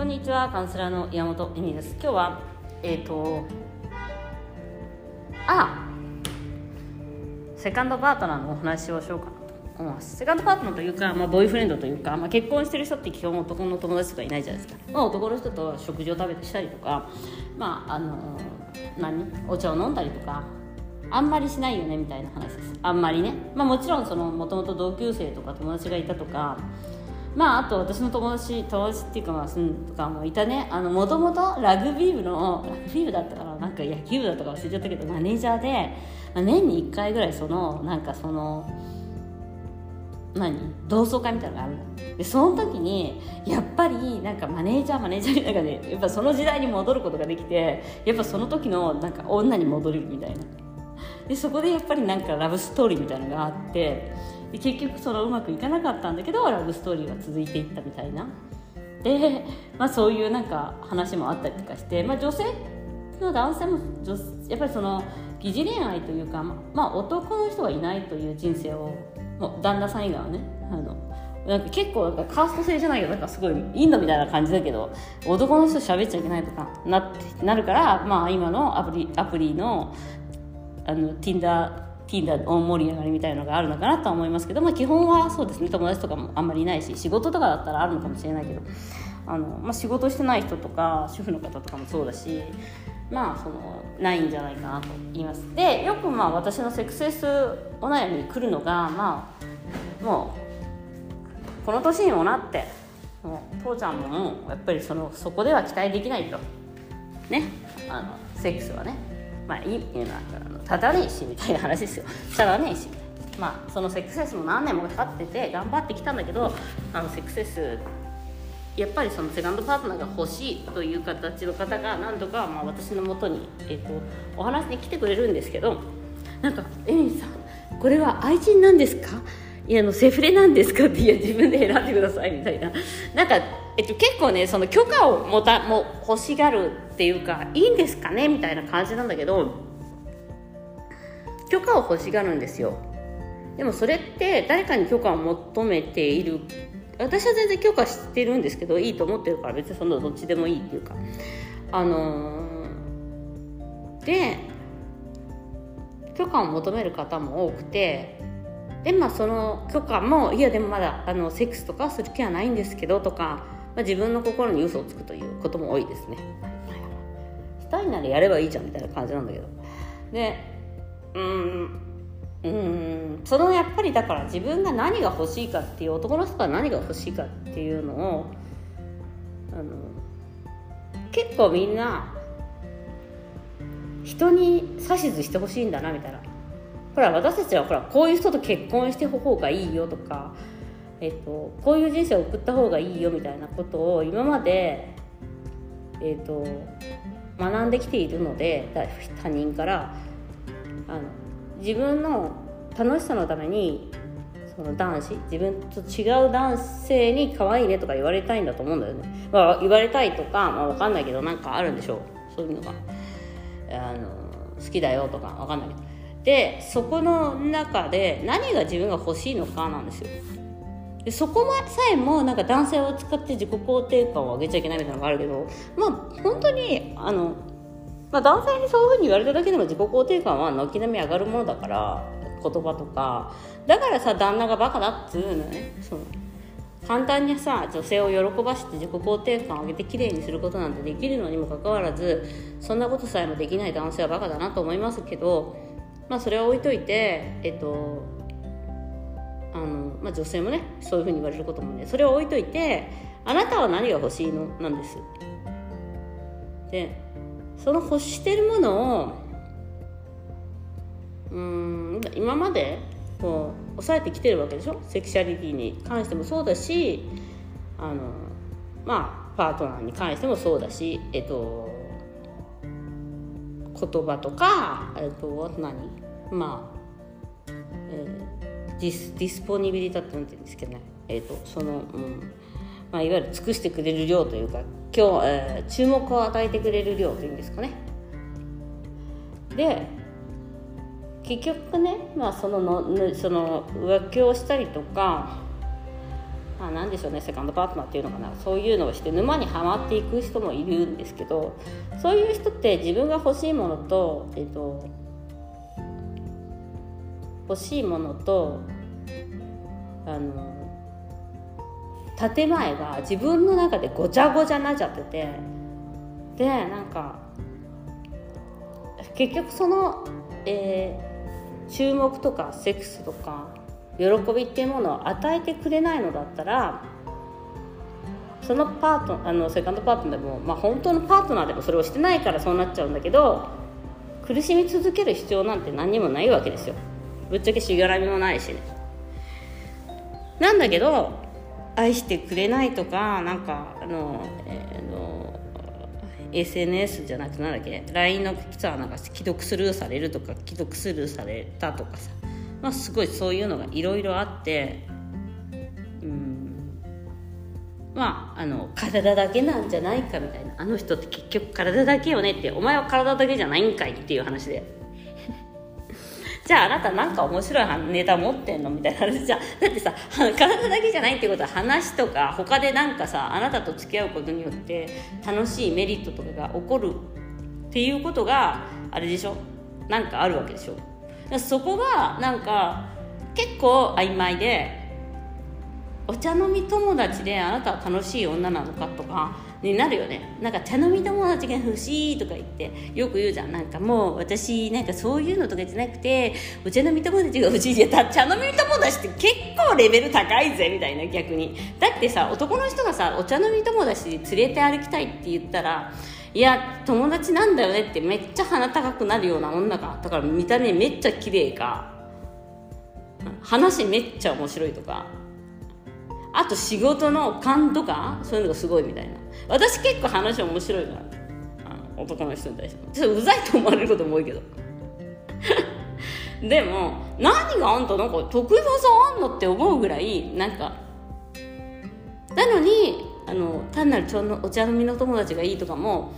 こんにちはカウンセラーの山本恵美です。今日はえっ、ー、とあセカンドパートナーのお話をしようかなと思います。セカンドパートナーというか、まあ、ボーイフレンドというか、まあ、結婚してる人って基本男の友達とかいないじゃないですか、まあ、男の人と食事を食べてしたりとかまああの何お茶を飲んだりとかあんまりしないよねみたいな話です。あんまりね。まあもちろんそのもともと同級生とか友達がいたとかまああと私の友達友達っていうかまあすんとかもいたね。あのもともとラグビー部のラグビー部だったからなんか野球部だったか忘れちゃったけどマネージャーで、まあ、年に1回ぐらいそのなんかその何？同窓会みたいなのがあるんだでその時にやっぱりなんかマネージャーマネージャーみたいなでやっぱその時代に戻ることができてやっぱその時のなんか女に戻るみたいな。でそこでやっぱりなんかラブストーリーみたいなのがあってで結局そのうまくいかなかったんだけどラブストーリーは続いていったみたいな。で、まあ、そういうなんか話もあったりとかして、まあ、女性の男性もやっぱりその疑似恋愛というか、まあ、男の人がいないという人生をもう旦那さん以外はねあのなんか結構なんかカースト制じゃないけどなんかすごいインドみたいな感じだけど男の人喋っちゃいけないとかななるから、まあ、今のアプリアプリのあの Tinder Tinder 大盛り上がりみたいのがあるのかなと思いますけど、まあ、基本はそうですね友達とかもあんまりいないし仕事とかだったらあるのかもしれないけどあの、まあ、仕事してない人とか主婦の方とかもそうだしまあそのないんじゃないかなと言います。でよくまあ私のセクセスお悩みに来るのがまあもうこの年にもなってもう父ちゃんもやっぱりそのそこでは期待できないと。ね。あのセックスはね。まあいいいうのはただねえしみたいな話ですよ。ただねえしみたい。なまあそのセックセスも何年もかかってて頑張ってきたんだけどあのセックセスやっぱりそのセカンドパートナーが欲しいという形の方が何度かまあ私のもとに、えーと、お話に来てくれるんですけどなんか「エミさんこれは愛人なんですか?」いやあのセフレなんですか？っていや自分で選んでくださいみたいな。なんか、えっと、結構ねその許可をもたも欲しがるっていうかいいんですかねみたいな感じなんだけど許可を欲しがるんですよ。でもそれって誰かに許可を求めている私は全然許可してるんですけどいいと思ってるから別にそのどっちでもいいっていうか。あのー、で許可を求める方も多くてでまあその許可もいやでもまだあのセックスとかする気はないんですけどとか、まあ、自分の心に嘘をつくということも多いですね。したいならやればいいじゃんみたいな感じなんだけど。でうんうんそのやっぱりだから自分が何が欲しいかっていう男の人が何が欲しいかっていうのをあの結構みんな人に指図してほしいんだなみたいな。ほら私たちはほらこういう人と結婚して方がいいよとか、えっと、こういう人生を送った方がいいよみたいなことを今まで、えっと、学んできているので他人から。あの自分の楽しさのためにその男子自分と違う男性に可愛いねとか言われたいんだと思うんだよね、まあ、言われたいとか、まあ、分かんないけどなんかあるんでしょう。そういうのが。あの好きだよとか分かんないけど。でそこの中で何が自分が欲しいのかなんですよ。でそこさえもなんか男性を使って自己肯定感を上げちゃいけないみたいなのがあるけどまあ本当にあの、まあ、男性にそういうふうに言われただけでも自己肯定感は軒並み上がるものだから言葉とか。だからさ旦那がバカだっつうのね。その簡単にさ女性を喜ばして自己肯定感を上げて綺麗にすることなんてできるのにもかかわらずそんなことさえもできない男性はバカだなと思いますけどまあそれは置いといてえっと、まあ、女性もねそういうふうに言われることもねそれを置いといてあなたは何が欲しいの？なんです。でその欲してるものをうん今までこう抑えてきてるわけでしょ？セクシャリティに関してもそうだしあのまあパートナーに関してもそうだしえっと言葉とか、えっと、何？まあ、えー、 dis disponibilità って何て言うんですけどね、えっとその、うん。まあ、いわゆる尽くしてくれる量というか今日、えー、注目を与えてくれる量というんですかね。で結局ね、まあ、そののその浮気をしたりとか、まあ、なんでしょうねセカンドパートナーっていうのかな。そういうのをして沼にはまっていく人もいるんですけどそういう人って自分が欲しいものと,、えっと欲しいものとあの建前が自分の中でごちゃごちゃになっちゃっててでなんか結局その、えー、注目とかセックスとか喜びっていうものを与えてくれないのだったらそのパートあのセカンドパートナーでも、まあ、本当のパートナーでもそれをしてないからそうなっちゃうんだけど苦しみ続ける必要なんて何にもないわけですよ。ぶっちゃけしがらみもないしね。なんだけど愛してくれないとかなんかあの、えー、の SNS じゃなくてなんだっけ LINE のさなんか既読スルーされるとか既読スルーされたとかさ、まあ、すごいそういうのがいろいろあって。うん。まああの体だけなんじゃないかみたいな。あの人って結局体だけよねって。お前は体だけじゃないんかいっていう話で。じゃああなたなんか面白いネタ持ってんのみたいな話じゃだってさ体だけじゃないってことは話とか他でなんかさあなたと付き合うことによって楽しいメリットとかが起こるっていうことがあれでしょ？なんかあるわけでしょ？そこがなんか結構曖昧でお茶飲み友達であなたは楽しい女なのかとかになるよね。なんか茶飲み友達が欲しいとか言ってよく言うじゃん。なんかもう私なんかそういうのとかじゃなくてお茶飲み友達が欲しいじゃ茶飲み友達って結構レベル高いぜみたいな逆に。だってさ男の人がさお茶飲み友達連れて歩きたいって言ったらいや友達なんだよねってめっちゃ鼻高くなるような女がだから見た目めっちゃ綺麗か。話めっちゃ面白いとか。あと仕事の勘とかそういうのがすごいみたいな。私結構話面白いからあの男の人に対してちょっとうざいと思われることも多いけど。でも何があんたなんか得意技あんのって思うぐらいなんかなのにあの単なるお茶飲みの友達がいいとかも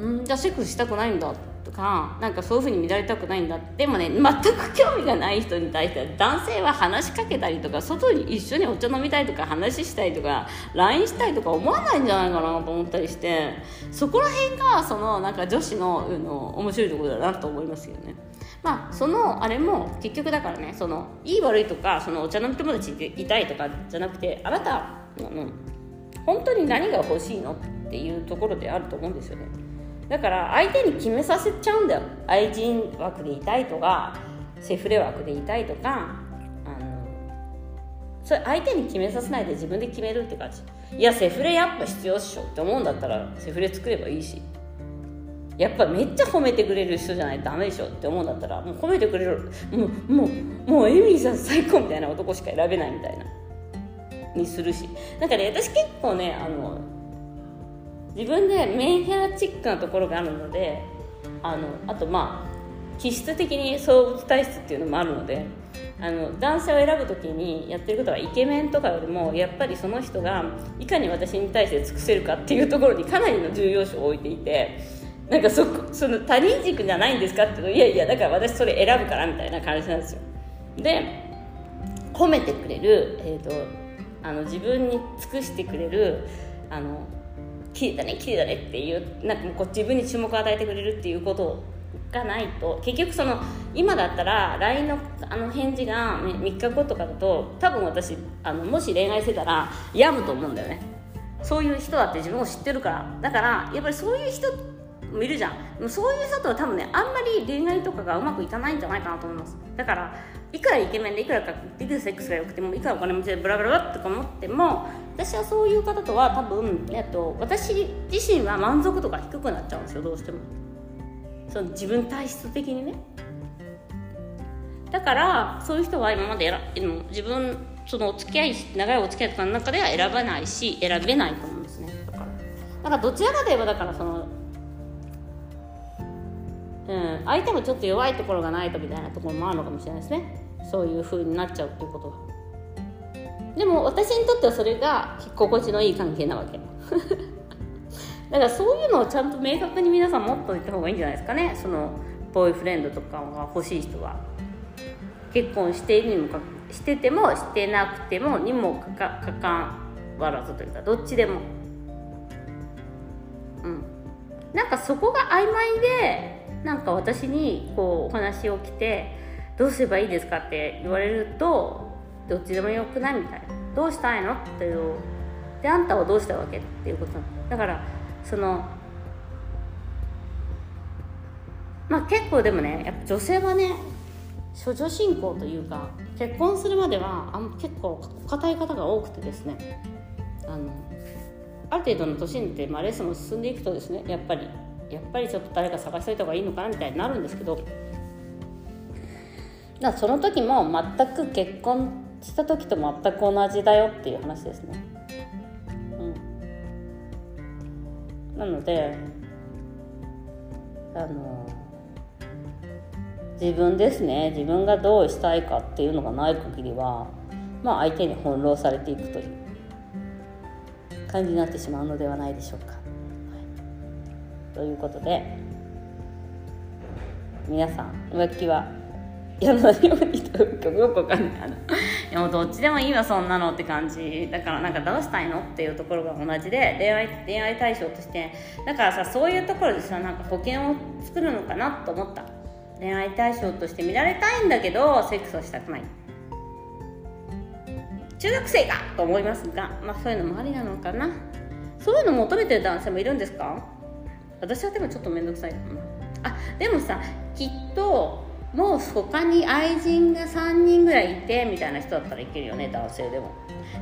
んじゃあセックスしたくないんだって。とかなんかそういうふうに乱れたくないんだでもね全く興味がない人に対しては男性は話しかけたりとか外に一緒にお茶飲みたいとか話したいとか LINE したいとか思わないんじゃないかなと思ったりしてそこら辺がそのなんか女子のの面白いところだなと思いますよね。まあ、そのあれも結局だからねそのいい悪いとかそのお茶飲み友達いたいとかじゃなくてあなたの本当に何が欲しいのっていうところであると思うんですよね。だから相手に決めさせちゃうんだよ。愛人枠でいたいとかセフレ枠でいたいとかあのそれ相手に決めさせないで自分で決めるって感じ。いやセフレやっぱ必要っしょって思うんだったらセフレ作ればいいし。やっぱめっちゃ褒めてくれる人じゃないとダメでしょって思うんだったらもう褒めてくれる。もうもうもうエミリーさん最高みたいな男しか選べないみたいな。にするし。なんかね私結構ねあの自分でメンヘラチックなところがあるのであのあとまあ気質的に動物体質っていうのもあるのであの男性を選ぶ時にやってることはイケメンとかよりもやっぱりその人がいかに私に対して尽くせるかっていうところにかなりの重要視を置いていてなんかそその他人軸じゃないんですかっていやいやだから私それ選ぶからみたいな感じなんですよ。で褒めてくれる、えー、とあの自分に尽くしてくれるあの綺麗だね綺麗だねっていうなんかこう自分に注目を与えてくれるっていうことがないと結局その今だったら LINE のあの返事が3日後とかだと多分私あのもし恋愛してたら病むと思うんだよね。そういう人だって自分を知ってるから。だからやっぱりそういう人もいるじゃん。そういう人とは多分ねあんまり恋愛とかがうまくいかないんじゃないかなと思います。だからいくらイケメンでいくらかいくらセックスが良くてもいくらお金持ちでブラブラブラとか思っても私はそういう方とは多分、えっと、私自身は満足度が低くなっちゃうんですよどうしても。その自分体質的にね。だからそういう人は今まで選自分そのお付き合い長いお付き合いとかの中では選ばないし選べないと思うんですね。だからだからどちらかといえばだからそのうん、相手もちょっと弱いところがないとみたいなところもあるのかもしれないですね。そういう風になっちゃうっていうこと。はでも私にとってはそれが心地のいい関係なわけ。だからそういうのをちゃんと明確に皆さん持っておいた方がいいんじゃないですかね。そのボーイフレンドとかが欲しい人は。結婚しているにもかしててもしてなくてもにもかかかかわらずというかどっちでも。うん。なんかそこが曖昧でなんか私にこうお話を来てどうすればいいですかって言われるとどっちでもよくないみたいどうしたいのっていうであんたはどうしたわけっていうことだからそのまあ結構でもねやっぱ女性はね処女信仰というか結婚するまではあ結構硬い方が多くてですね。あのある程度の年にって、まあ、レッスも進んでいくとですねやっぱりやっぱりちょっと誰か探しといた方がいいのかなみたいになるんですけどだその時も全く結婚した時と全く同じだよっていう話ですね。うん、なのであの自分ですね自分がどうしたいかっていうのがない限りはまあ相手に翻弄されていくという感じになってしまうのではないでしょうか。はい、ということで皆さん浮気はやらないようにとよくわかんない。いやもうどっちでもいいわそんなのって感じ。だからなんかどうしたいのっていうところが同じで恋愛恋愛対象としてだからさそういうところでさなんか保険を作るのかなと思った。恋愛対象として見られたいんだけどセックスをしたくない。中学生かと思いますが、まあ、そういうのもありなのかな。そういうの求めてる男性もいるんですか？私はでもちょっと面倒くさいかな。あでもさきっともう他に愛人が3人ぐらいいてみたいな人だったらいけるよね男性でも。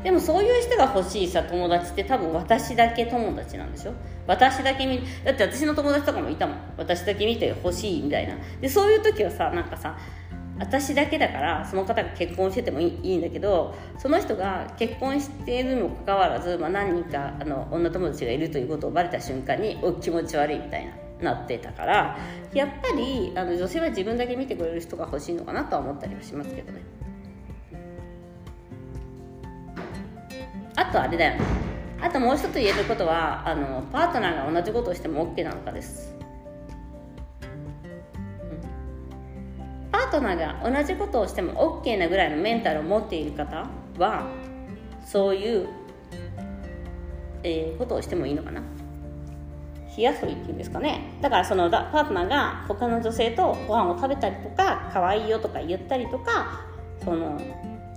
でもそういう人が欲しいさ友達って多分私だけ友達なんでしょ？私だけ見だって私の友達とかもいたもん。私だけ見て欲しいみたいな。でそういう時はさなんかさ私だけだからその方が結婚しててもいいんだけどその人が結婚しているにもかかわらず、まあ、何人かあの女友達がいるということをバレた瞬間にお気持ち悪いみたいな。なってたからやっぱりあの女性は自分だけ見てくれる人が欲しいのかなとは思ったりはしますけどね。あとあれだよ。あともう一つ言えることはあのパートナーが同じことをしても OK なのかです。パートナーが同じことをしても OK なぐらいのメンタルを持っている方はそういう、えー、ことをしてもいいのかな。火遊びっていうんですかねだからそのパートナーが他の女性とご飯を食べたりとか可愛いよとか言ったりとかその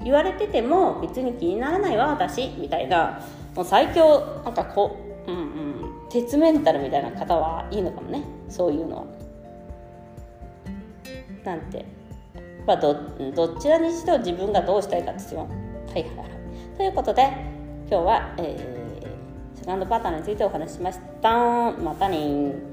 言われてても別に気にならないわ私みたいなもう最強なんかこう、うんうん、鉄メンタルみたいな方はいいのかもねそういうのは。なんてまあど、どちらにしろ自分がどうしたいかですよ。はいはいはい。ということで今日は、えー、セカンドパターンについてお話ししました。またね